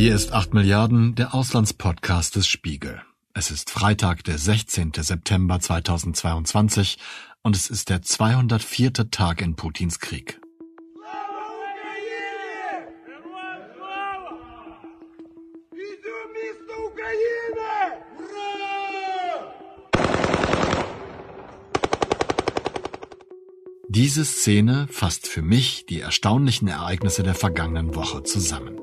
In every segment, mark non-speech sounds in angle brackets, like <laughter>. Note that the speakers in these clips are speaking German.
Hier ist 8 Milliarden, der Auslandspodcast des Spiegel. Es ist Freitag, der 16. September 2022 und es ist der 204. Tag in Putins Krieg. Diese Szene fasst für mich die erstaunlichen Ereignisse der vergangenen Woche zusammen.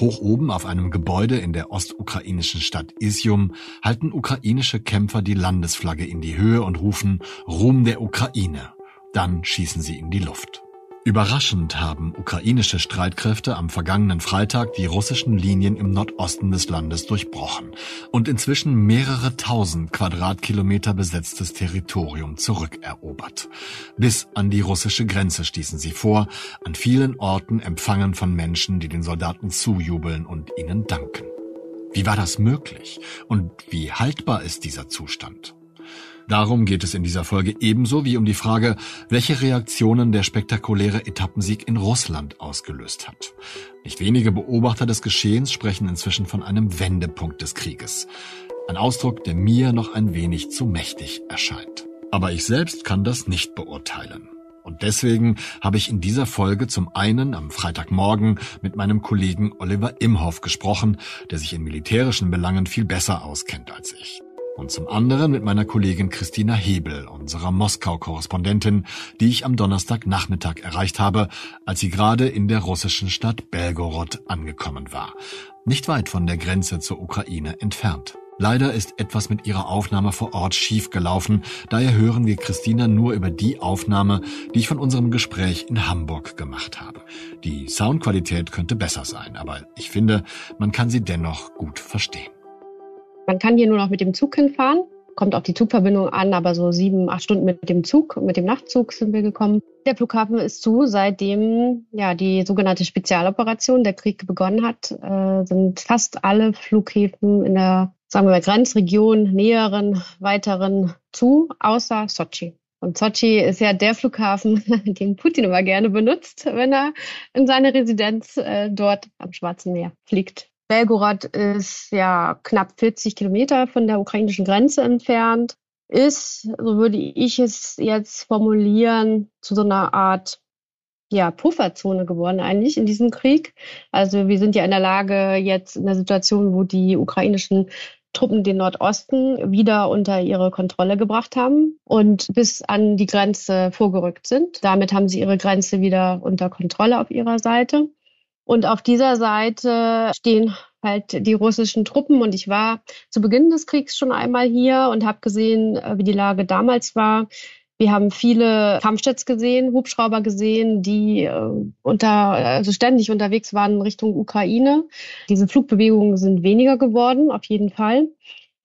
Hoch oben auf einem Gebäude in der ostukrainischen Stadt Isium halten ukrainische Kämpfer die Landesflagge in die Höhe und rufen Ruhm der Ukraine. Dann schießen sie in die Luft. Überraschend haben ukrainische Streitkräfte am vergangenen Freitag die russischen Linien im Nordosten des Landes durchbrochen und inzwischen mehrere tausend Quadratkilometer besetztes Territorium zurückerobert. Bis an die russische Grenze stießen sie vor, an vielen Orten empfangen von Menschen, die den Soldaten zujubeln und ihnen danken. Wie war das möglich? Und wie haltbar ist dieser Zustand? Darum geht es in dieser Folge ebenso wie um die Frage, welche Reaktionen der spektakuläre Etappensieg in Russland ausgelöst hat. Nicht wenige Beobachter des Geschehens sprechen inzwischen von einem Wendepunkt des Krieges. Ein Ausdruck, der mir noch ein wenig zu mächtig erscheint. Aber ich selbst kann das nicht beurteilen. Und deswegen habe ich in dieser Folge zum einen am Freitagmorgen mit meinem Kollegen Oliver Imhoff gesprochen, der sich in militärischen Belangen viel besser auskennt als ich und zum anderen mit meiner Kollegin Christina Hebel, unserer Moskau-Korrespondentin, die ich am Donnerstagnachmittag erreicht habe, als sie gerade in der russischen Stadt Belgorod angekommen war, nicht weit von der Grenze zur Ukraine entfernt. Leider ist etwas mit ihrer Aufnahme vor Ort schiefgelaufen, daher hören wir Christina nur über die Aufnahme, die ich von unserem Gespräch in Hamburg gemacht habe. Die Soundqualität könnte besser sein, aber ich finde, man kann sie dennoch gut verstehen. Man kann hier nur noch mit dem Zug hinfahren. Kommt auf die Zugverbindung an, aber so sieben, acht Stunden mit dem Zug, mit dem Nachtzug sind wir gekommen. Der Flughafen ist zu, seitdem ja die sogenannte Spezialoperation, der Krieg begonnen hat, äh, sind fast alle Flughäfen in der, sagen wir mal, Grenzregion, näheren, weiteren zu, außer Sochi. Und Sochi ist ja der Flughafen, <laughs> den Putin immer gerne benutzt, wenn er in seine Residenz äh, dort am Schwarzen Meer fliegt. Belgorod ist ja knapp 40 Kilometer von der ukrainischen Grenze entfernt, ist, so würde ich es jetzt formulieren, zu so einer Art ja, Pufferzone geworden eigentlich in diesem Krieg. Also wir sind ja in der Lage jetzt in der Situation, wo die ukrainischen Truppen den Nordosten wieder unter ihre Kontrolle gebracht haben und bis an die Grenze vorgerückt sind. Damit haben sie ihre Grenze wieder unter Kontrolle auf ihrer Seite. Und auf dieser Seite stehen halt die russischen Truppen. Und ich war zu Beginn des Kriegs schon einmal hier und habe gesehen, äh, wie die Lage damals war. Wir haben viele Kampfjets gesehen, Hubschrauber gesehen, die äh, unter, also ständig unterwegs waren Richtung Ukraine. Diese Flugbewegungen sind weniger geworden, auf jeden Fall.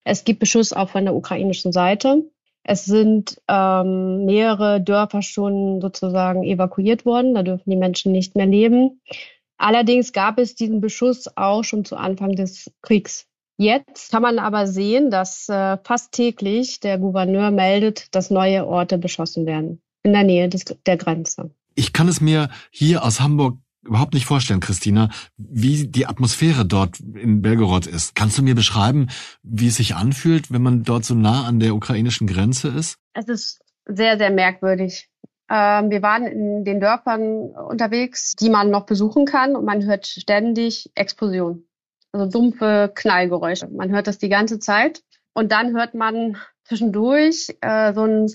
Es gibt Beschuss auch von der ukrainischen Seite. Es sind ähm, mehrere Dörfer schon sozusagen evakuiert worden. Da dürfen die Menschen nicht mehr leben. Allerdings gab es diesen Beschuss auch schon zu Anfang des Kriegs. Jetzt kann man aber sehen, dass äh, fast täglich der Gouverneur meldet, dass neue Orte beschossen werden in der Nähe des, der Grenze. Ich kann es mir hier aus Hamburg überhaupt nicht vorstellen, Christina, wie die Atmosphäre dort in Belgorod ist. Kannst du mir beschreiben, wie es sich anfühlt, wenn man dort so nah an der ukrainischen Grenze ist? Es ist sehr, sehr merkwürdig. Ähm, wir waren in den Dörfern unterwegs, die man noch besuchen kann und man hört ständig Explosionen. Also dumpfe Knallgeräusche. Man hört das die ganze Zeit. Und dann hört man zwischendurch äh, so ein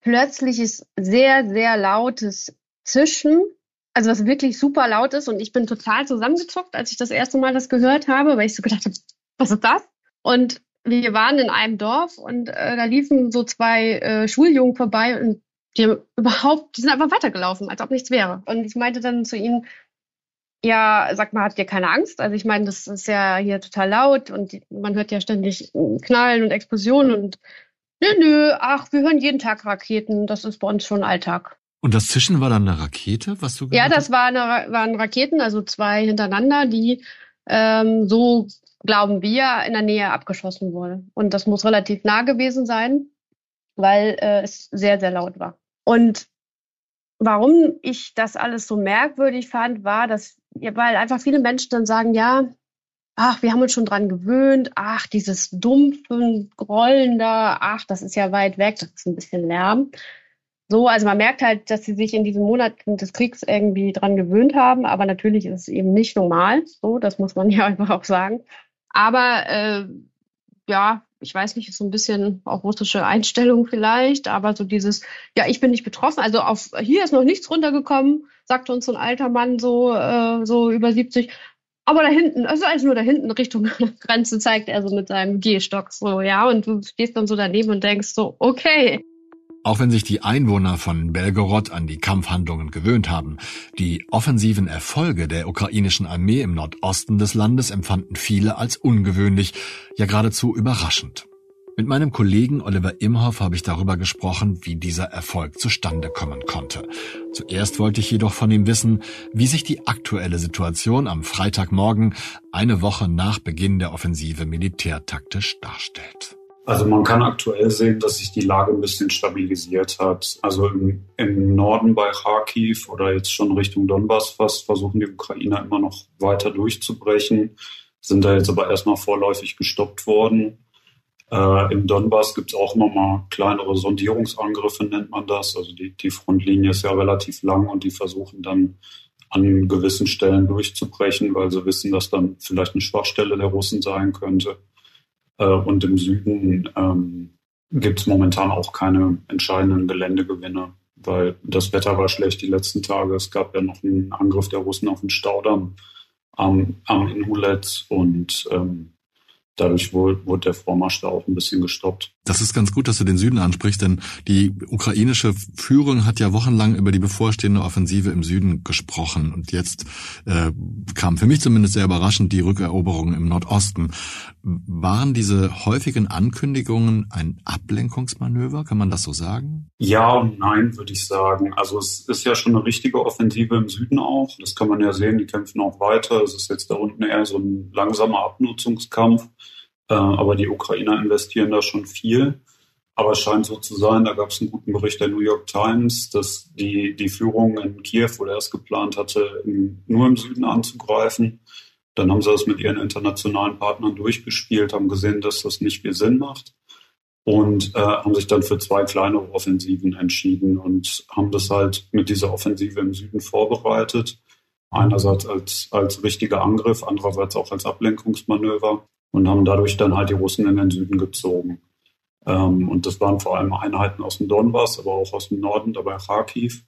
plötzliches, sehr, sehr lautes Zischen. Also was wirklich super laut ist. Und ich bin total zusammengezuckt, als ich das erste Mal das gehört habe, weil ich so gedacht habe, was ist das? Und wir waren in einem Dorf und äh, da liefen so zwei äh, Schuljungen vorbei und die haben überhaupt, die sind einfach weitergelaufen, als ob nichts wäre. Und ich meinte dann zu ihnen, ja, sag mal, habt ihr keine Angst? Also ich meine, das ist ja hier total laut und man hört ja ständig Knallen und Explosionen und nö, nö, ach, wir hören jeden Tag Raketen, das ist bei uns schon Alltag. Und das Zischen war dann eine Rakete, was du Ja, das war eine, waren Raketen, also zwei hintereinander, die ähm, so glauben wir in der Nähe abgeschossen wurden. Und das muss relativ nah gewesen sein weil äh, es sehr, sehr laut war. Und warum ich das alles so merkwürdig fand, war, dass, weil einfach viele Menschen dann sagen, ja, ach, wir haben uns schon dran gewöhnt, ach, dieses dumpfe Grollen da, ach, das ist ja weit weg, das ist ein bisschen Lärm. So, also man merkt halt, dass sie sich in diesen Monaten des Kriegs irgendwie dran gewöhnt haben, aber natürlich ist es eben nicht normal. So, das muss man <laughs> ja einfach auch sagen. Aber äh, ja, ich weiß nicht, so ein bisschen auch russische Einstellung vielleicht, aber so dieses, ja, ich bin nicht betroffen. Also auf hier ist noch nichts runtergekommen, sagte uns so ein alter Mann so, äh, so über 70. Aber da hinten, also alles nur da hinten Richtung <laughs> Grenze zeigt er so mit seinem Gehstock so, ja, und du stehst dann so daneben und denkst so, okay. Auch wenn sich die Einwohner von Belgorod an die Kampfhandlungen gewöhnt haben, die offensiven Erfolge der ukrainischen Armee im Nordosten des Landes empfanden viele als ungewöhnlich, ja geradezu überraschend. Mit meinem Kollegen Oliver Imhoff habe ich darüber gesprochen, wie dieser Erfolg zustande kommen konnte. Zuerst wollte ich jedoch von ihm wissen, wie sich die aktuelle Situation am Freitagmorgen, eine Woche nach Beginn der Offensive militärtaktisch darstellt. Also man kann aktuell sehen, dass sich die Lage ein bisschen stabilisiert hat. Also im, im, Norden bei Kharkiv oder jetzt schon Richtung Donbass fast versuchen die Ukrainer immer noch weiter durchzubrechen, sind da jetzt aber erstmal vorläufig gestoppt worden. Äh, Im Donbass gibt es auch immer mal kleinere Sondierungsangriffe, nennt man das. Also die, die Frontlinie ist ja relativ lang und die versuchen dann an gewissen Stellen durchzubrechen, weil sie wissen, dass dann vielleicht eine Schwachstelle der Russen sein könnte. Äh, und im Süden ähm, gibt es momentan auch keine entscheidenden Geländegewinne, weil das Wetter war schlecht die letzten Tage. Es gab ja noch einen Angriff der Russen auf den Staudamm am, am Inhulet und ähm, dadurch wurde, wurde der Vormarsch da auch ein bisschen gestoppt. Das ist ganz gut, dass du den Süden ansprichst, denn die ukrainische Führung hat ja wochenlang über die bevorstehende Offensive im Süden gesprochen. Und jetzt äh, kam für mich zumindest sehr überraschend die Rückeroberung im Nordosten. Waren diese häufigen Ankündigungen ein Ablenkungsmanöver? Kann man das so sagen? Ja und nein, würde ich sagen. Also es ist ja schon eine richtige Offensive im Süden auch. Das kann man ja sehen, die kämpfen auch weiter. Es ist jetzt da unten eher so ein langsamer Abnutzungskampf. Äh, aber die Ukrainer investieren da schon viel. Aber es scheint so zu sein, da gab es einen guten Bericht der New York Times, dass die, die Führung in Kiew wohl erst geplant hatte, in, nur im Süden anzugreifen. Dann haben sie das mit ihren internationalen Partnern durchgespielt, haben gesehen, dass das nicht viel Sinn macht und äh, haben sich dann für zwei kleinere Offensiven entschieden und haben das halt mit dieser Offensive im Süden vorbereitet. Einerseits als, als richtiger Angriff, andererseits auch als Ablenkungsmanöver und haben dadurch dann halt die Russen in den Süden gezogen. Ähm, und das waren vor allem Einheiten aus dem Donbass, aber auch aus dem Norden, dabei Kharkiv.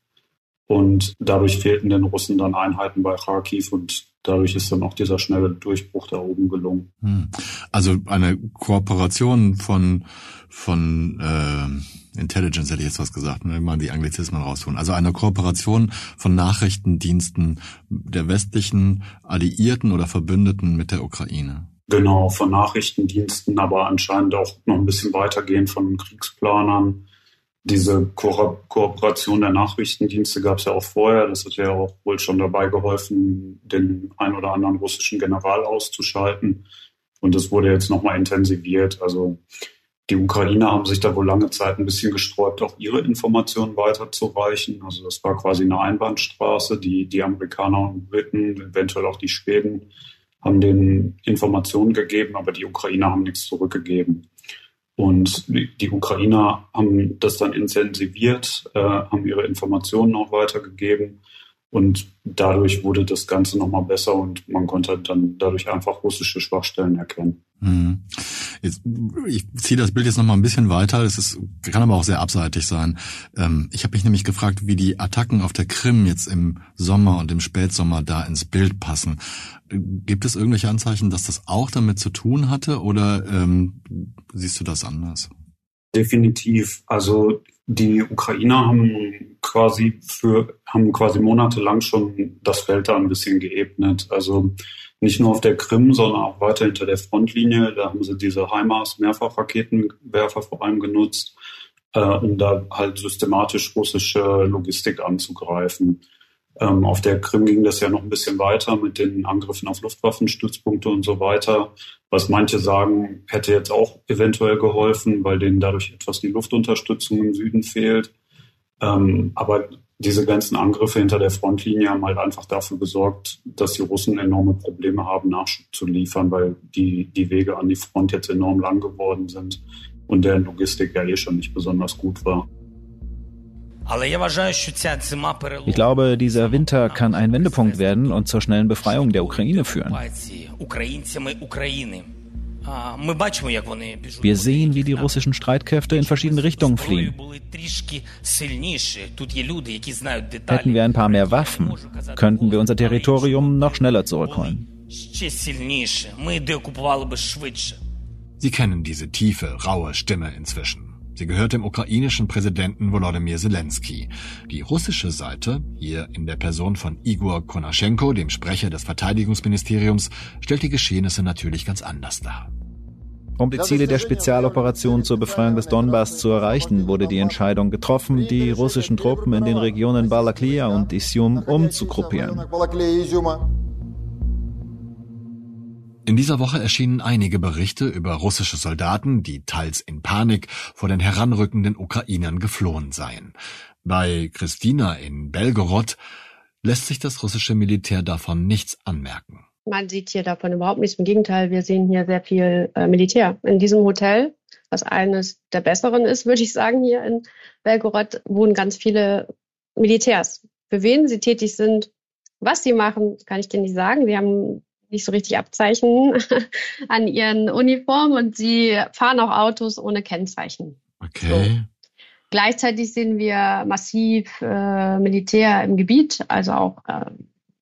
Und dadurch fehlten den Russen dann Einheiten bei Kharkiv und dadurch ist dann auch dieser schnelle Durchbruch da oben gelungen. Hm. Also eine Kooperation von von äh, Intelligence hätte ich jetzt was gesagt, ne? mal die Anglizismen raustun. Also eine Kooperation von Nachrichtendiensten der westlichen Alliierten oder Verbündeten mit der Ukraine. Genau, von Nachrichtendiensten, aber anscheinend auch noch ein bisschen weitergehend von Kriegsplanern. Diese Ko Kooperation der Nachrichtendienste gab es ja auch vorher. Das hat ja auch wohl schon dabei geholfen, den ein oder anderen russischen General auszuschalten. Und das wurde jetzt nochmal intensiviert. Also die Ukrainer haben sich da wohl lange Zeit ein bisschen gesträubt, auch ihre Informationen weiterzureichen. Also das war quasi eine Einbahnstraße. Die, die Amerikaner und Briten, eventuell auch die Schweden, haben den Informationen gegeben, aber die Ukrainer haben nichts zurückgegeben. Und die Ukrainer haben das dann intensiviert, äh, haben ihre Informationen auch weitergegeben. Und dadurch wurde das Ganze nochmal besser und man konnte dann dadurch einfach russische Schwachstellen erkennen. Mhm. Jetzt, ich ziehe das Bild jetzt nochmal ein bisschen weiter. Es ist, kann aber auch sehr abseitig sein. Ähm, ich habe mich nämlich gefragt, wie die Attacken auf der Krim jetzt im Sommer und im Spätsommer da ins Bild passen. Gibt es irgendwelche Anzeichen, dass das auch damit zu tun hatte oder ähm, siehst du das anders? Definitiv. Also die Ukrainer haben quasi für, haben quasi monatelang schon das Feld da ein bisschen geebnet. Also nicht nur auf der Krim, sondern auch weiter hinter der Frontlinie. Da haben sie diese HIMARS Mehrfachraketenwerfer vor allem genutzt, äh, um da halt systematisch russische Logistik anzugreifen. Ähm, auf der Krim ging das ja noch ein bisschen weiter mit den Angriffen auf Luftwaffenstützpunkte und so weiter, was manche sagen, hätte jetzt auch eventuell geholfen, weil denen dadurch etwas die Luftunterstützung im Süden fehlt. Ähm, aber diese ganzen Angriffe hinter der Frontlinie haben halt einfach dafür gesorgt, dass die Russen enorme Probleme haben, Nachschub zu liefern, weil die, die Wege an die Front jetzt enorm lang geworden sind und deren Logistik ja eh schon nicht besonders gut war. Ich glaube, dieser Winter kann ein Wendepunkt werden und zur schnellen Befreiung der Ukraine führen. Wir sehen, wie die russischen Streitkräfte in verschiedene Richtungen fliehen. Hätten wir ein paar mehr Waffen, könnten wir unser Territorium noch schneller zurückholen. Sie kennen diese tiefe, raue Stimme inzwischen. Sie gehört dem ukrainischen Präsidenten Volodymyr Zelensky. Die russische Seite, hier in der Person von Igor Konaschenko, dem Sprecher des Verteidigungsministeriums, stellt die Geschehnisse natürlich ganz anders dar. Um die Ziele der Spezialoperation zur Befreiung des Donbass zu erreichen, wurde die Entscheidung getroffen, die russischen Truppen in den Regionen Balaklia und Isium umzugruppieren. In dieser Woche erschienen einige Berichte über russische Soldaten, die teils in Panik vor den heranrückenden Ukrainern geflohen seien. Bei Christina in Belgorod lässt sich das russische Militär davon nichts anmerken. Man sieht hier davon überhaupt nichts. Im Gegenteil, wir sehen hier sehr viel äh, Militär. In diesem Hotel, was eines der besseren ist, <laughs> würde ich sagen, hier in Belgorod, wohnen ganz viele Militärs. Für wen sie tätig sind, was sie machen, kann ich dir nicht sagen. Sie haben nicht so richtig Abzeichen <laughs> an ihren Uniformen und sie fahren auch Autos ohne Kennzeichen. Okay. So. Gleichzeitig sehen wir massiv äh, Militär im Gebiet, also auch äh,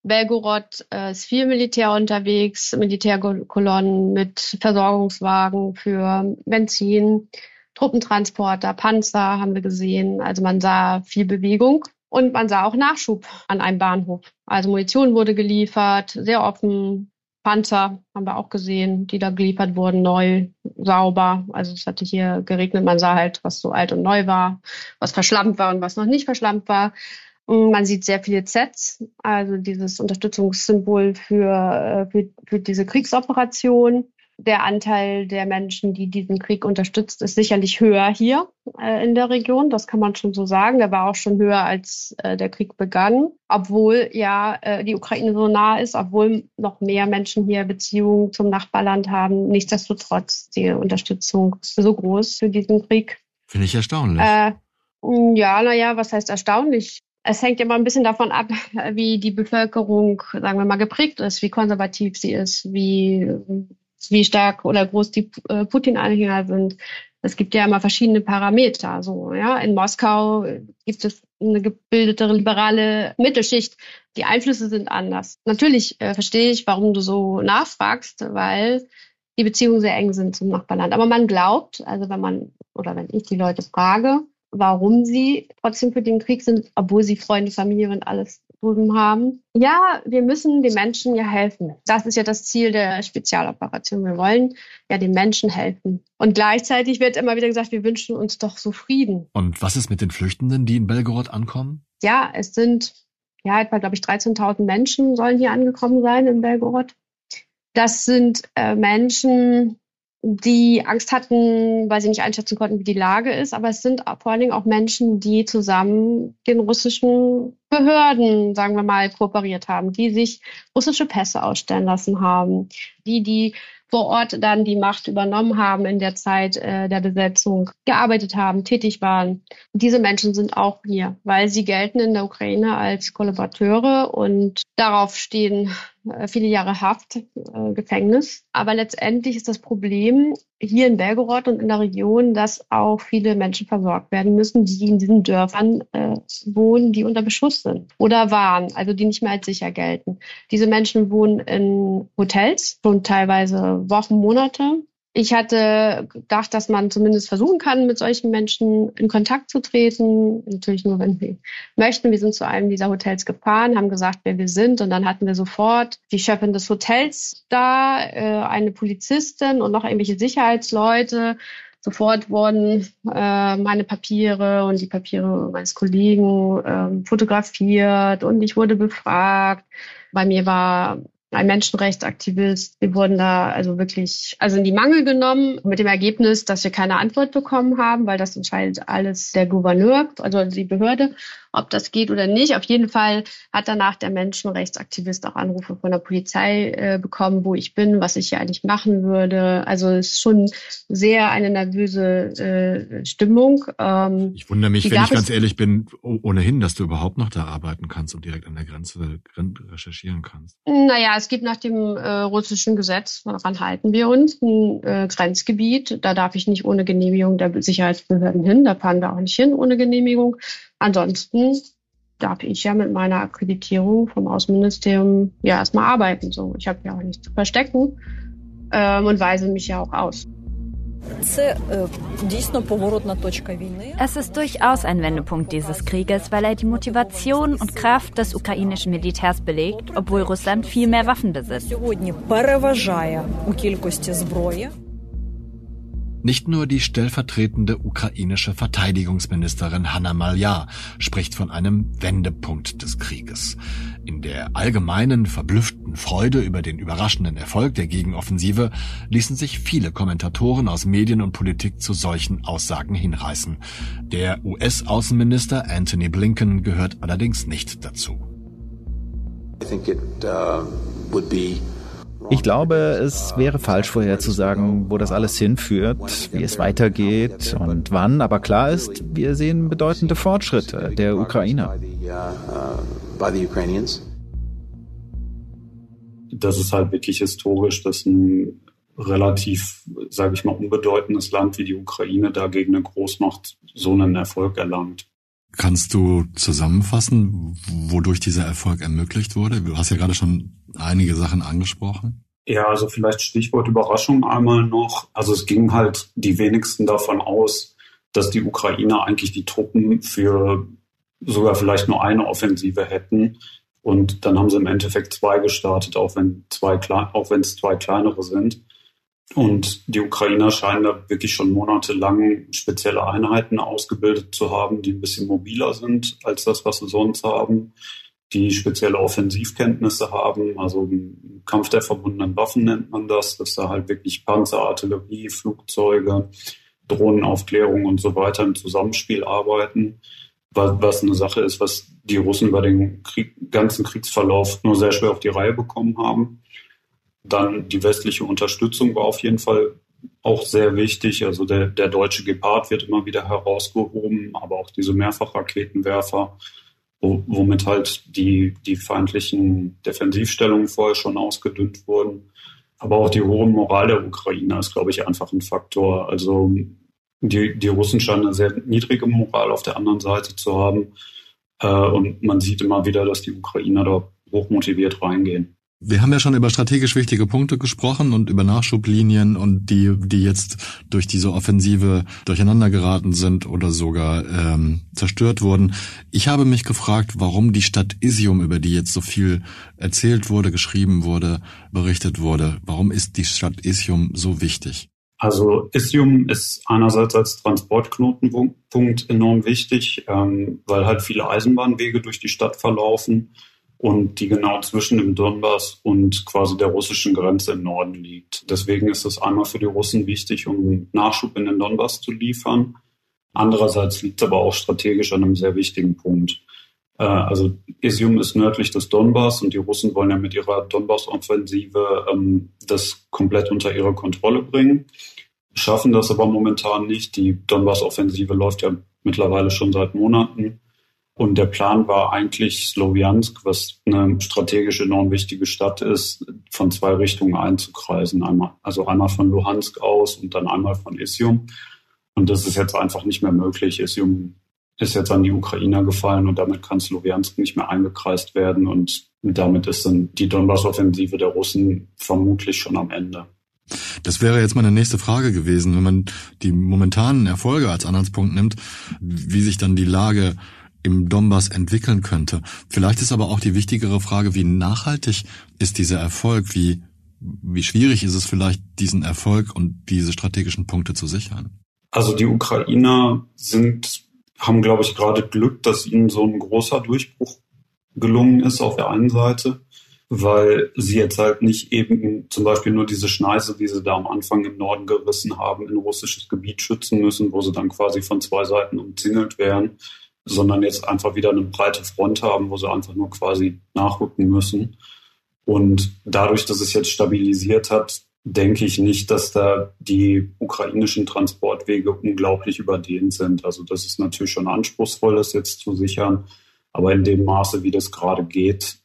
Belgorod äh, ist viel Militär unterwegs, Militärkolonnen mit Versorgungswagen für Benzin, Truppentransporter, Panzer haben wir gesehen. Also man sah viel Bewegung. Und man sah auch Nachschub an einem Bahnhof. Also Munition wurde geliefert, sehr offen. Panzer haben wir auch gesehen, die da geliefert wurden, neu, sauber. Also es hatte hier geregnet. Man sah halt, was so alt und neu war, was verschlammt war und was noch nicht verschlammt war. Man sieht sehr viele Zs, also dieses Unterstützungssymbol für, äh, für, für diese Kriegsoperation der Anteil der Menschen, die diesen Krieg unterstützt, ist sicherlich höher hier äh, in der Region. Das kann man schon so sagen. Der war auch schon höher, als äh, der Krieg begann. Obwohl ja äh, die Ukraine so nah ist, obwohl noch mehr Menschen hier Beziehungen zum Nachbarland haben. Nichtsdestotrotz die Unterstützung so groß für diesen Krieg. Finde ich erstaunlich. Äh, ja, naja, was heißt erstaunlich? Es hängt immer ein bisschen davon ab, wie die Bevölkerung, sagen wir mal, geprägt ist, wie konservativ sie ist, wie wie stark oder groß die äh, Putin-Anhänger sind. Es gibt ja immer verschiedene Parameter. So, ja, in Moskau gibt es eine gebildete liberale Mittelschicht. Die Einflüsse sind anders. Natürlich äh, verstehe ich, warum du so nachfragst, weil die Beziehungen sehr eng sind zum Nachbarland. Aber man glaubt, also wenn man oder wenn ich die Leute frage, warum sie trotzdem für den Krieg sind, obwohl sie Freunde, Familie und alles drüben haben. Ja, wir müssen den Menschen ja helfen. Das ist ja das Ziel der Spezialoperation. Wir wollen ja den Menschen helfen. Und gleichzeitig wird immer wieder gesagt, wir wünschen uns doch so Frieden. Und was ist mit den Flüchtenden, die in Belgorod ankommen? Ja, es sind ja etwa, glaube ich, 13.000 Menschen sollen hier angekommen sein in Belgorod. Das sind äh, Menschen, die Angst hatten, weil sie nicht einschätzen konnten, wie die Lage ist. Aber es sind vor allen Dingen auch Menschen, die zusammen den russischen Behörden, sagen wir mal, kooperiert haben, die sich russische Pässe ausstellen lassen haben, die die vor Ort dann die Macht übernommen haben in der Zeit äh, der Besetzung, gearbeitet haben, tätig waren. Diese Menschen sind auch hier, weil sie gelten in der Ukraine als Kollaborateure und darauf stehen viele Jahre Haft, äh, Gefängnis. Aber letztendlich ist das Problem hier in Belgorod und in der Region, dass auch viele Menschen versorgt werden müssen, die in diesen Dörfern äh, wohnen, die unter Beschuss sind oder waren, also die nicht mehr als sicher gelten. Diese Menschen wohnen in Hotels, schon teilweise Wochen, Monate ich hatte gedacht, dass man zumindest versuchen kann, mit solchen Menschen in Kontakt zu treten. Natürlich nur, wenn sie möchten. Wir sind zu einem dieser Hotels gefahren, haben gesagt, wer wir sind. Und dann hatten wir sofort die Chefin des Hotels da, äh, eine Polizistin und noch irgendwelche Sicherheitsleute. Sofort wurden äh, meine Papiere und die Papiere meines Kollegen äh, fotografiert und ich wurde befragt. Bei mir war ein Menschenrechtsaktivist. Wir wurden da also wirklich, also in die Mangel genommen mit dem Ergebnis, dass wir keine Antwort bekommen haben, weil das entscheidet alles der Gouverneur, also die Behörde ob das geht oder nicht. Auf jeden Fall hat danach der Menschenrechtsaktivist auch Anrufe von der Polizei äh, bekommen, wo ich bin, was ich hier eigentlich machen würde. Also es ist schon sehr eine nervöse äh, Stimmung. Ähm, ich wundere mich, wenn ich ganz ehrlich bin, ohnehin, dass du überhaupt noch da arbeiten kannst und direkt an der Grenze recherchieren kannst. Naja, es gibt nach dem äh, russischen Gesetz, daran halten wir uns, ein äh, Grenzgebiet. Da darf ich nicht ohne Genehmigung der Sicherheitsbehörden hin. Da fahren wir auch nicht hin ohne Genehmigung. Ansonsten darf ich ja mit meiner Akkreditierung vom Außenministerium ja erstmal arbeiten. So, ich habe ja auch nichts zu verstecken ähm, und weise mich ja auch aus. Es ist durchaus ein Wendepunkt dieses Krieges, weil er die Motivation und Kraft des ukrainischen Militärs belegt, obwohl Russland viel mehr Waffen besitzt. Nicht nur die stellvertretende ukrainische Verteidigungsministerin Hanna Maljar spricht von einem Wendepunkt des Krieges. In der allgemeinen verblüfften Freude über den überraschenden Erfolg der Gegenoffensive ließen sich viele Kommentatoren aus Medien und Politik zu solchen Aussagen hinreißen. Der US-Außenminister Anthony Blinken gehört allerdings nicht dazu. I think it, uh, would be ich glaube, es wäre falsch vorherzusagen, wo das alles hinführt, wie es weitergeht und wann. Aber klar ist, wir sehen bedeutende Fortschritte der Ukrainer. Das ist halt wirklich historisch, dass ein relativ, sage ich mal, unbedeutendes Land wie die Ukraine dagegen eine Großmacht so einen Erfolg erlangt. Kannst du zusammenfassen, wodurch dieser Erfolg ermöglicht wurde? Du hast ja gerade schon einige Sachen angesprochen. Ja, also vielleicht Stichwort Überraschung einmal noch. Also es ging halt die wenigsten davon aus, dass die Ukrainer eigentlich die Truppen für sogar vielleicht nur eine Offensive hätten. Und dann haben sie im Endeffekt zwei gestartet, auch wenn zwei auch wenn es zwei kleinere sind. Und die Ukrainer scheinen da wirklich schon monatelang spezielle Einheiten ausgebildet zu haben, die ein bisschen mobiler sind als das, was sie sonst haben, die spezielle Offensivkenntnisse haben, also Kampf der verbundenen Waffen nennt man das, dass da halt wirklich Panzer, Artillerie, Flugzeuge, Drohnenaufklärung und so weiter im Zusammenspiel arbeiten, was eine Sache ist, was die Russen über den Krieg, ganzen Kriegsverlauf nur sehr schwer auf die Reihe bekommen haben. Dann die westliche Unterstützung war auf jeden Fall auch sehr wichtig. Also der, der deutsche Gepard wird immer wieder herausgehoben, aber auch diese Mehrfachraketenwerfer, wo, womit halt die, die feindlichen Defensivstellungen vorher schon ausgedünnt wurden. Aber auch die hohe Moral der Ukrainer ist, glaube ich, einfach ein Faktor. Also die, die Russen scheinen eine sehr niedrige Moral auf der anderen Seite zu haben. Äh, und man sieht immer wieder, dass die Ukrainer da hochmotiviert reingehen. Wir haben ja schon über strategisch wichtige Punkte gesprochen und über Nachschublinien und die, die jetzt durch diese Offensive durcheinander geraten sind oder sogar ähm, zerstört wurden. Ich habe mich gefragt, warum die Stadt Isium, über die jetzt so viel erzählt wurde, geschrieben wurde, berichtet wurde, warum ist die Stadt Isium so wichtig? Also Isium ist einerseits als Transportknotenpunkt enorm wichtig, ähm, weil halt viele Eisenbahnwege durch die Stadt verlaufen und die genau zwischen dem Donbass und quasi der russischen Grenze im Norden liegt. Deswegen ist es einmal für die Russen wichtig, um Nachschub in den Donbass zu liefern. Andererseits liegt es aber auch strategisch an einem sehr wichtigen Punkt. Äh, also Isium ist nördlich des Donbass und die Russen wollen ja mit ihrer Donbass-Offensive ähm, das komplett unter ihre Kontrolle bringen, schaffen das aber momentan nicht. Die Donbass-Offensive läuft ja mittlerweile schon seit Monaten. Und der Plan war eigentlich Sloviansk, was eine strategisch enorm wichtige Stadt ist, von zwei Richtungen einzukreisen. Einmal, also einmal von Luhansk aus und dann einmal von Isium. Und das ist jetzt einfach nicht mehr möglich. Isium ist jetzt an die Ukrainer gefallen und damit kann Sloviansk nicht mehr eingekreist werden. Und damit ist dann die Donbass-Offensive der Russen vermutlich schon am Ende. Das wäre jetzt meine nächste Frage gewesen, wenn man die momentanen Erfolge als Anhaltspunkt nimmt, wie sich dann die Lage im Donbass entwickeln könnte. Vielleicht ist aber auch die wichtigere Frage, wie nachhaltig ist dieser Erfolg? Wie, wie schwierig ist es vielleicht, diesen Erfolg und diese strategischen Punkte zu sichern? Also die Ukrainer sind, haben, glaube ich, gerade Glück, dass ihnen so ein großer Durchbruch gelungen ist auf der einen Seite. weil sie jetzt halt nicht eben zum Beispiel nur diese Schneise, die sie da am Anfang im Norden gerissen haben, in russisches Gebiet schützen müssen, wo sie dann quasi von zwei Seiten umzingelt werden, sondern jetzt einfach wieder eine breite Front haben, wo sie einfach nur quasi nachrücken müssen. Und dadurch, dass es jetzt stabilisiert hat, denke ich nicht, dass da die ukrainischen Transportwege unglaublich überdehnt sind. Also das ist natürlich schon anspruchsvoll, das jetzt zu sichern. Aber in dem Maße, wie das gerade geht,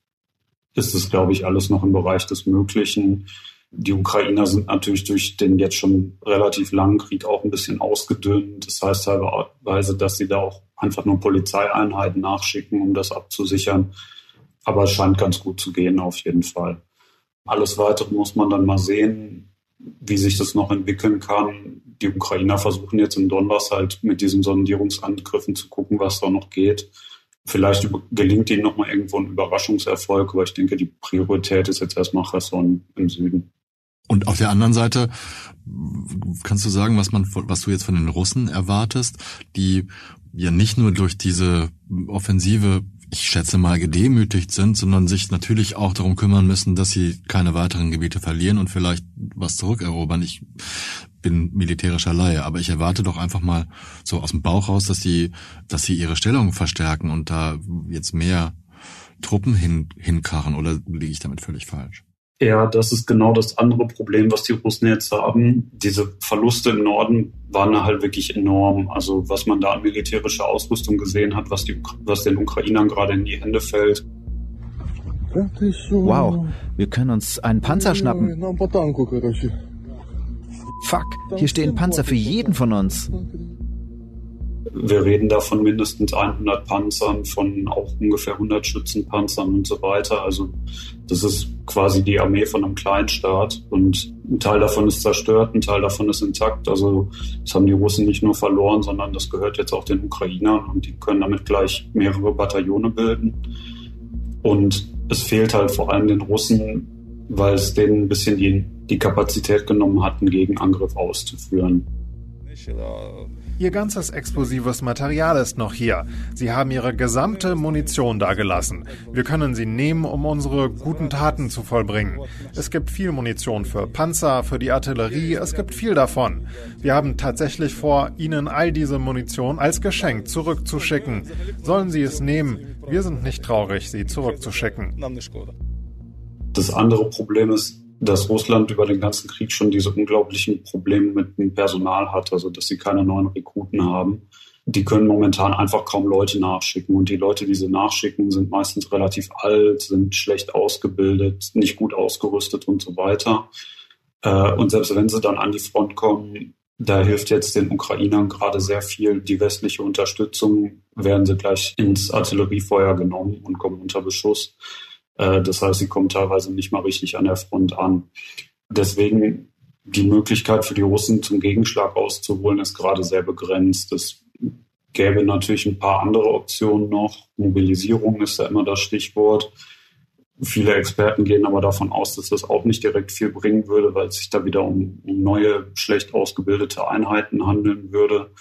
ist es, glaube ich, alles noch im Bereich des Möglichen. Die Ukrainer sind natürlich durch den jetzt schon relativ langen Krieg auch ein bisschen ausgedünnt. Das heißt teilweise, dass sie da auch einfach nur Polizeieinheiten nachschicken, um das abzusichern. Aber es scheint ganz gut zu gehen, auf jeden Fall. Alles Weitere muss man dann mal sehen, wie sich das noch entwickeln kann. Die Ukrainer versuchen jetzt im Donbass halt mit diesen Sondierungsangriffen zu gucken, was da noch geht. Vielleicht gelingt ihnen nochmal irgendwo ein Überraschungserfolg, aber ich denke, die Priorität ist jetzt erstmal Cherson im Süden. Und auf der anderen Seite kannst du sagen, was man, was du jetzt von den Russen erwartest, die ja nicht nur durch diese Offensive ich schätze mal, gedemütigt sind, sondern sich natürlich auch darum kümmern müssen, dass sie keine weiteren Gebiete verlieren und vielleicht was zurückerobern. Ich bin militärischer Laie, aber ich erwarte doch einfach mal so aus dem Bauch raus, dass sie, dass sie ihre Stellung verstärken und da jetzt mehr Truppen hin, hinkarren oder liege ich damit völlig falsch? Ja, das ist genau das andere Problem, was die Russen jetzt haben. Diese Verluste im Norden waren halt wirklich enorm. Also was man da an militärischer Ausrüstung gesehen hat, was, die, was den Ukrainern gerade in die Hände fällt. Wow, wir können uns einen Panzer schnappen. Fuck, hier stehen Panzer für jeden von uns. Wir reden da von mindestens 100 Panzern, von auch ungefähr 100 Schützenpanzern und so weiter. Also das ist quasi die Armee von einem Kleinstaat und ein Teil davon ist zerstört, ein Teil davon ist intakt. Also das haben die Russen nicht nur verloren, sondern das gehört jetzt auch den Ukrainern und die können damit gleich mehrere Bataillone bilden. Und es fehlt halt vor allem den Russen, weil es denen ein bisschen die, die Kapazität genommen hat, einen Gegenangriff auszuführen. Ihr ganzes explosives Material ist noch hier. Sie haben Ihre gesamte Munition dagelassen. Wir können sie nehmen, um unsere guten Taten zu vollbringen. Es gibt viel Munition für Panzer, für die Artillerie, es gibt viel davon. Wir haben tatsächlich vor, Ihnen all diese Munition als Geschenk zurückzuschicken. Sollen Sie es nehmen? Wir sind nicht traurig, sie zurückzuschicken. Das andere Problem ist, dass Russland über den ganzen Krieg schon diese unglaublichen Probleme mit dem Personal hat, also dass sie keine neuen Rekruten haben. Die können momentan einfach kaum Leute nachschicken und die Leute, die sie nachschicken, sind meistens relativ alt, sind schlecht ausgebildet, nicht gut ausgerüstet und so weiter. Äh, und selbst wenn sie dann an die Front kommen, da hilft jetzt den Ukrainern gerade sehr viel die westliche Unterstützung, werden sie gleich ins Artilleriefeuer genommen und kommen unter Beschuss. Äh, das heißt, sie kommen teilweise nicht mal richtig an der Front an. Deswegen die Möglichkeit für die Russen zum Gegenschlag auszuholen ist gerade sehr begrenzt. Es gäbe natürlich ein paar andere Optionen noch. Mobilisierung ist da immer das Stichwort. Viele Experten gehen aber davon aus, dass das auch nicht direkt viel bringen würde, weil es sich da wieder um, um neue, schlecht ausgebildete Einheiten handeln würde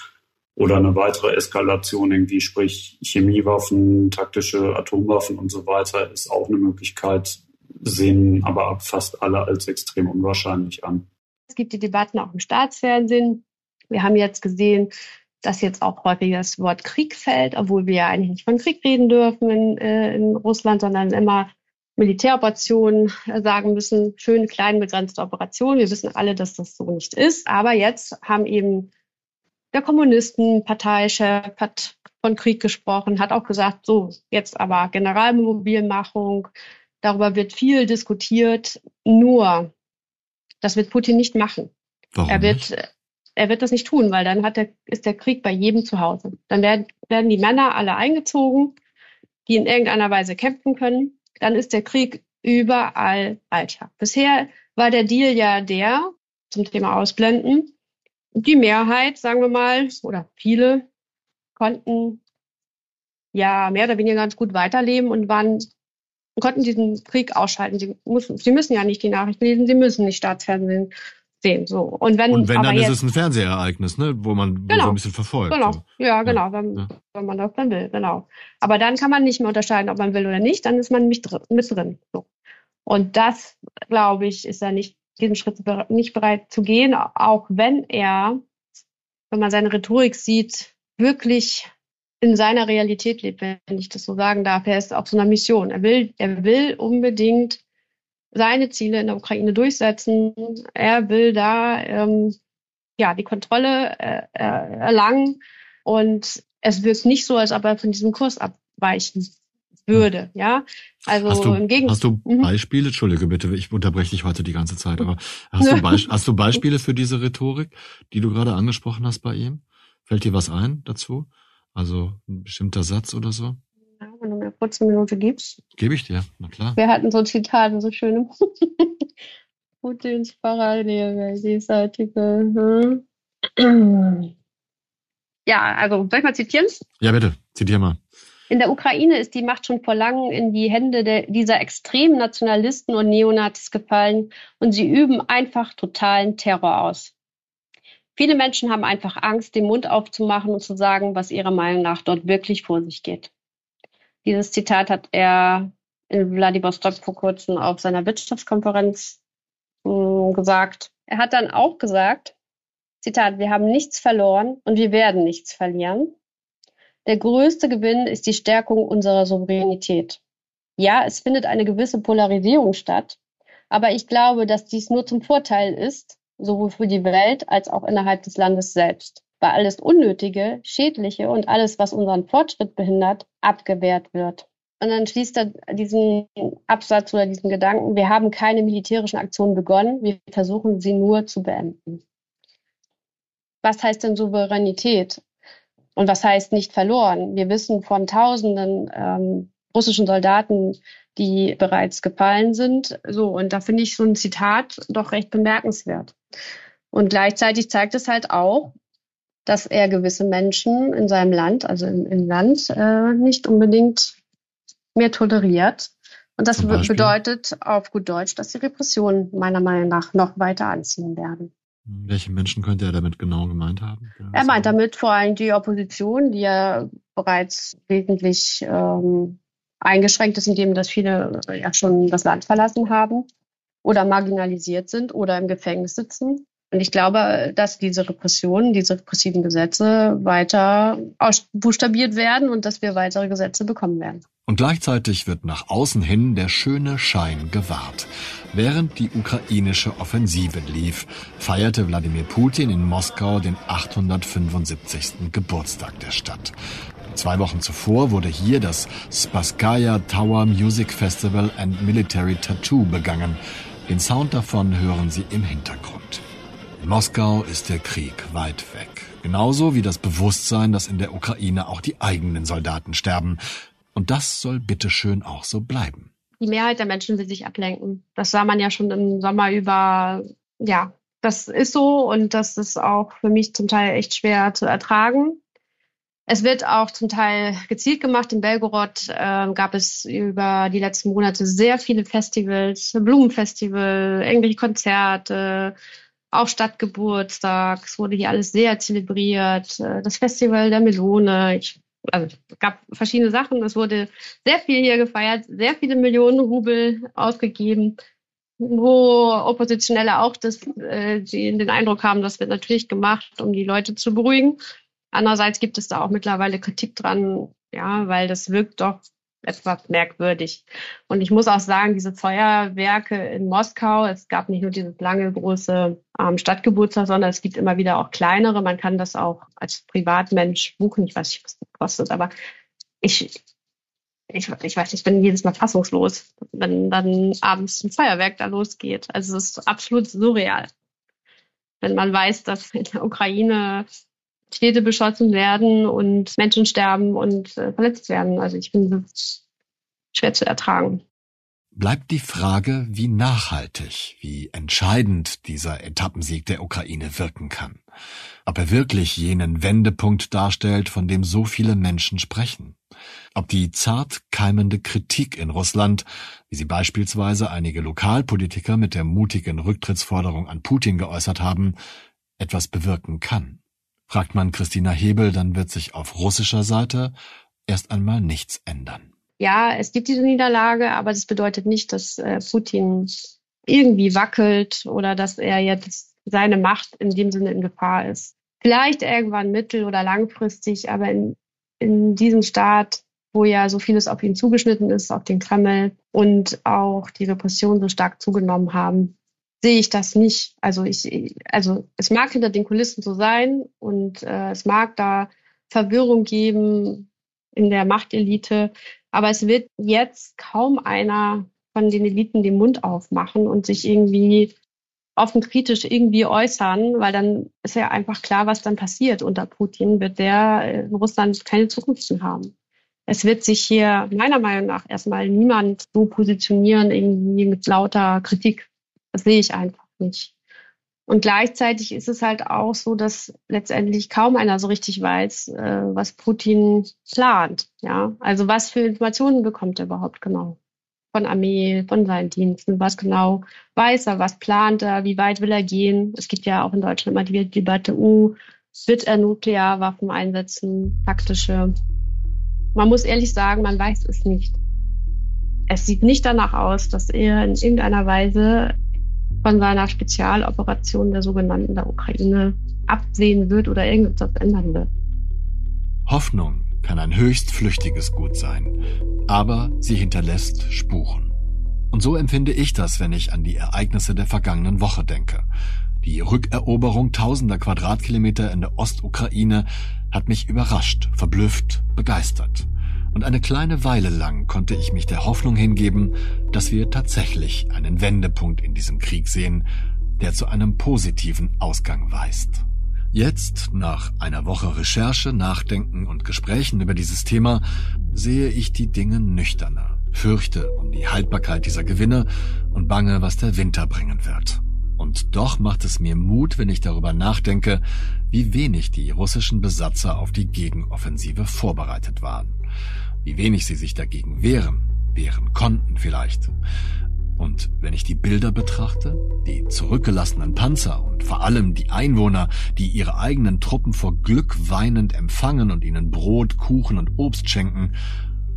oder eine weitere Eskalation irgendwie, sprich Chemiewaffen, taktische Atomwaffen und so weiter, ist auch eine Möglichkeit, sehen aber fast alle als extrem unwahrscheinlich an. Es gibt die Debatten auch im Staatsfernsehen. Wir haben jetzt gesehen, dass jetzt auch häufig das Wort Krieg fällt, obwohl wir ja eigentlich nicht von Krieg reden dürfen in, äh, in Russland, sondern immer Militäroperationen sagen müssen, schön klein begrenzte Operationen. Wir wissen alle, dass das so nicht ist. Aber jetzt haben eben der Kommunistenparteichef hat von Krieg gesprochen, hat auch gesagt, so, jetzt aber Generalmobilmachung, darüber wird viel diskutiert, nur das wird Putin nicht machen. Warum er wird, nicht? er wird das nicht tun, weil dann hat der, ist der Krieg bei jedem zu Hause. Dann werden, werden die Männer alle eingezogen, die in irgendeiner Weise kämpfen können. Dann ist der Krieg überall Alltag. Bisher war der Deal ja der, zum Thema Ausblenden, die Mehrheit, sagen wir mal, oder viele konnten ja mehr oder weniger ganz gut weiterleben und waren konnten diesen Krieg ausschalten. Sie müssen, sie müssen ja nicht die Nachrichten lesen, sie müssen nicht Staatsfernsehen sehen. So. Und wenn, und wenn dann jetzt, ist es ein Fernsehereignis, ne? wo man genau, so ein bisschen verfolgt. Genau, so. ja, genau, ja. Wenn, ja. wenn man das dann will, genau. Aber dann kann man nicht mehr unterscheiden, ob man will oder nicht, dann ist man nicht drin, mit drin. So. Und das, glaube ich, ist er nicht, diesen Schritt nicht bereit zu gehen, auch wenn er, wenn man seine Rhetorik sieht, wirklich in seiner Realität lebt, wenn ich das so sagen darf. Er ist auf so einer Mission. Er will, er will unbedingt seine Ziele in der Ukraine durchsetzen. Er will da ähm, ja die Kontrolle äh, äh erlangen und es wirkt nicht so, als ob er von diesem Kurs abweichen würde, ja. Also hast du, im Gegenteil. Hast du mhm. Beispiele? Entschuldige bitte, ich unterbreche dich heute die ganze Zeit, aber hast du, <laughs> Be hast du Beispiele für diese Rhetorik, die du gerade angesprochen hast bei ihm? Fällt dir was ein dazu? Also ein bestimmter Satz oder so? Ja, wenn du mir kurz eine Minute gibst. Gebe ich dir, na klar. Wir hatten so Zitate, so schöne <laughs> Putins Parallele, dieser Artikel. Hm. <clears throat> Ja, also soll ich mal zitieren? Ja, bitte, zitier mal. In der Ukraine ist die Macht schon vor langem in die Hände der, dieser extremen Nationalisten und Neonazis gefallen und sie üben einfach totalen Terror aus. Viele Menschen haben einfach Angst, den Mund aufzumachen und zu sagen, was ihrer Meinung nach dort wirklich vor sich geht. Dieses Zitat hat er in Vladivostok vor kurzem auf seiner Wirtschaftskonferenz äh, gesagt. Er hat dann auch gesagt, Zitat, wir haben nichts verloren und wir werden nichts verlieren. Der größte Gewinn ist die Stärkung unserer Souveränität. Ja, es findet eine gewisse Polarisierung statt, aber ich glaube, dass dies nur zum Vorteil ist, sowohl für die Welt als auch innerhalb des Landes selbst, weil alles Unnötige, Schädliche und alles, was unseren Fortschritt behindert, abgewehrt wird. Und dann schließt er diesen Absatz oder diesen Gedanken, wir haben keine militärischen Aktionen begonnen, wir versuchen sie nur zu beenden. Was heißt denn Souveränität? Und was heißt nicht verloren? Wir wissen von Tausenden ähm, russischen Soldaten, die bereits gefallen sind. So, und da finde ich so ein Zitat doch recht bemerkenswert. Und gleichzeitig zeigt es halt auch, dass er gewisse Menschen in seinem Land, also im, im Land, äh, nicht unbedingt mehr toleriert. Und das bedeutet auf gut Deutsch, dass die Repressionen meiner Meinung nach noch weiter anziehen werden. Welche Menschen könnte er damit genau gemeint haben? Er meint damit vor allem die Opposition, die ja bereits wesentlich ähm, eingeschränkt ist, indem dass viele ja schon das Land verlassen haben oder marginalisiert sind oder im Gefängnis sitzen. Und ich glaube, dass diese Repressionen, diese repressiven Gesetze weiter buchstabiert werden und dass wir weitere Gesetze bekommen werden. Und gleichzeitig wird nach außen hin der schöne Schein gewahrt. Während die ukrainische Offensive lief, feierte Wladimir Putin in Moskau den 875. Geburtstag der Stadt. Zwei Wochen zuvor wurde hier das Spaskaya Tower Music Festival and Military Tattoo begangen. Den Sound davon hören Sie im Hintergrund. In Moskau ist der Krieg weit weg. Genauso wie das Bewusstsein, dass in der Ukraine auch die eigenen Soldaten sterben. Und das soll bitteschön auch so bleiben. Die Mehrheit der Menschen will sich ablenken. Das sah man ja schon im Sommer über. Ja, das ist so und das ist auch für mich zum Teil echt schwer zu ertragen. Es wird auch zum Teil gezielt gemacht. In Belgorod äh, gab es über die letzten Monate sehr viele Festivals, Blumenfestival, irgendwelche Konzerte, auch Stadtgeburtstag. Es wurde hier alles sehr zelebriert. Äh, das Festival der Melone. Ich, also es gab verschiedene Sachen. Es wurde sehr viel hier gefeiert, sehr viele Millionen Rubel ausgegeben, wo Oppositionelle auch das, äh, die den Eindruck haben, das wird natürlich gemacht, um die Leute zu beruhigen. Andererseits gibt es da auch mittlerweile Kritik dran, ja, weil das wirkt doch etwas merkwürdig. Und ich muss auch sagen, diese Feuerwerke in Moskau, es gab nicht nur dieses lange große ähm, Stadtgeburtstag, sondern es gibt immer wieder auch kleinere. Man kann das auch als Privatmensch buchen. Ich weiß nicht, was das kostet, aber ich, ich, ich weiß nicht, ich bin jedes Mal fassungslos, wenn dann abends ein Feuerwerk da losgeht. Also es ist absolut surreal. Wenn man weiß, dass in der Ukraine Städte beschossen werden und Menschen sterben und äh, verletzt werden. Also ich finde das schwer zu ertragen. Bleibt die Frage, wie nachhaltig, wie entscheidend dieser Etappensieg der Ukraine wirken kann. Ob er wirklich jenen Wendepunkt darstellt, von dem so viele Menschen sprechen. Ob die zart keimende Kritik in Russland, wie sie beispielsweise einige Lokalpolitiker mit der mutigen Rücktrittsforderung an Putin geäußert haben, etwas bewirken kann. Fragt man Christina Hebel, dann wird sich auf russischer Seite erst einmal nichts ändern. ja, es gibt diese Niederlage, aber das bedeutet nicht, dass äh, Putin irgendwie wackelt oder dass er jetzt seine Macht in dem Sinne in Gefahr ist. Vielleicht irgendwann mittel- oder langfristig, aber in, in diesem Staat, wo ja so vieles auf ihn zugeschnitten ist, auf den Kreml und auch die Repressionen so stark zugenommen haben, sehe ich das nicht. Also ich, also es mag hinter den Kulissen so sein und äh, es mag da Verwirrung geben in der Machtelite, aber es wird jetzt kaum einer von den Eliten den Mund aufmachen und sich irgendwie offen kritisch irgendwie äußern, weil dann ist ja einfach klar, was dann passiert. Unter Putin wird der in Russland keine Zukunft mehr haben. Es wird sich hier meiner Meinung nach erstmal niemand so positionieren, irgendwie mit lauter Kritik. Das sehe ich einfach nicht. Und gleichzeitig ist es halt auch so, dass letztendlich kaum einer so richtig weiß, äh, was Putin plant. Ja, also was für Informationen bekommt er überhaupt genau? von Armee, von seinen Diensten, was genau weiß er, was plant er, wie weit will er gehen. Es gibt ja auch in Deutschland immer die Debatte, uh, wird er Nuklearwaffen einsetzen, taktische. Man muss ehrlich sagen, man weiß es nicht. Es sieht nicht danach aus, dass er in irgendeiner Weise von seiner Spezialoperation der sogenannten der Ukraine absehen wird oder irgendetwas ändern wird. Hoffnung kann ein höchst flüchtiges Gut sein, aber sie hinterlässt Spuren. Und so empfinde ich das, wenn ich an die Ereignisse der vergangenen Woche denke. Die Rückeroberung tausender Quadratkilometer in der Ostukraine hat mich überrascht, verblüfft, begeistert. Und eine kleine Weile lang konnte ich mich der Hoffnung hingeben, dass wir tatsächlich einen Wendepunkt in diesem Krieg sehen, der zu einem positiven Ausgang weist. Jetzt, nach einer Woche Recherche, Nachdenken und Gesprächen über dieses Thema, sehe ich die Dinge nüchterner, fürchte um die Haltbarkeit dieser Gewinne und bange, was der Winter bringen wird. Und doch macht es mir Mut, wenn ich darüber nachdenke, wie wenig die russischen Besatzer auf die Gegenoffensive vorbereitet waren. Wie wenig sie sich dagegen wehren, wehren konnten vielleicht. Und wenn ich die Bilder betrachte, die zurückgelassenen Panzer und vor allem die Einwohner, die ihre eigenen Truppen vor Glück weinend empfangen und ihnen Brot, Kuchen und Obst schenken,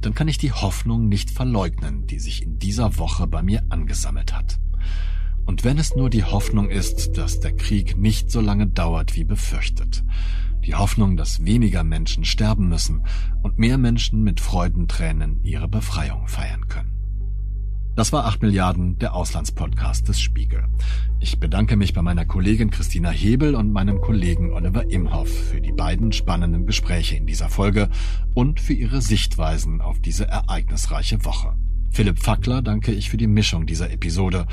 dann kann ich die Hoffnung nicht verleugnen, die sich in dieser Woche bei mir angesammelt hat. Und wenn es nur die Hoffnung ist, dass der Krieg nicht so lange dauert wie befürchtet, die Hoffnung, dass weniger Menschen sterben müssen und mehr Menschen mit Freudentränen ihre Befreiung feiern können. Das war 8 Milliarden, der Auslandspodcast des Spiegel. Ich bedanke mich bei meiner Kollegin Christina Hebel und meinem Kollegen Oliver Imhoff für die beiden spannenden Gespräche in dieser Folge und für ihre Sichtweisen auf diese ereignisreiche Woche. Philipp Fackler danke ich für die Mischung dieser Episode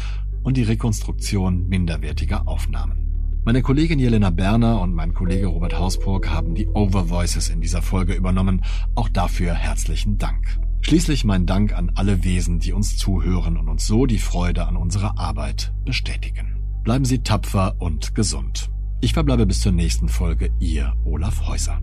und die Rekonstruktion minderwertiger Aufnahmen. Meine Kollegin Jelena Berner und mein Kollege Robert Hausburg haben die Overvoices in dieser Folge übernommen. Auch dafür herzlichen Dank. Schließlich mein Dank an alle Wesen, die uns zuhören und uns so die Freude an unserer Arbeit bestätigen. Bleiben Sie tapfer und gesund. Ich verbleibe bis zur nächsten Folge, Ihr Olaf Häuser.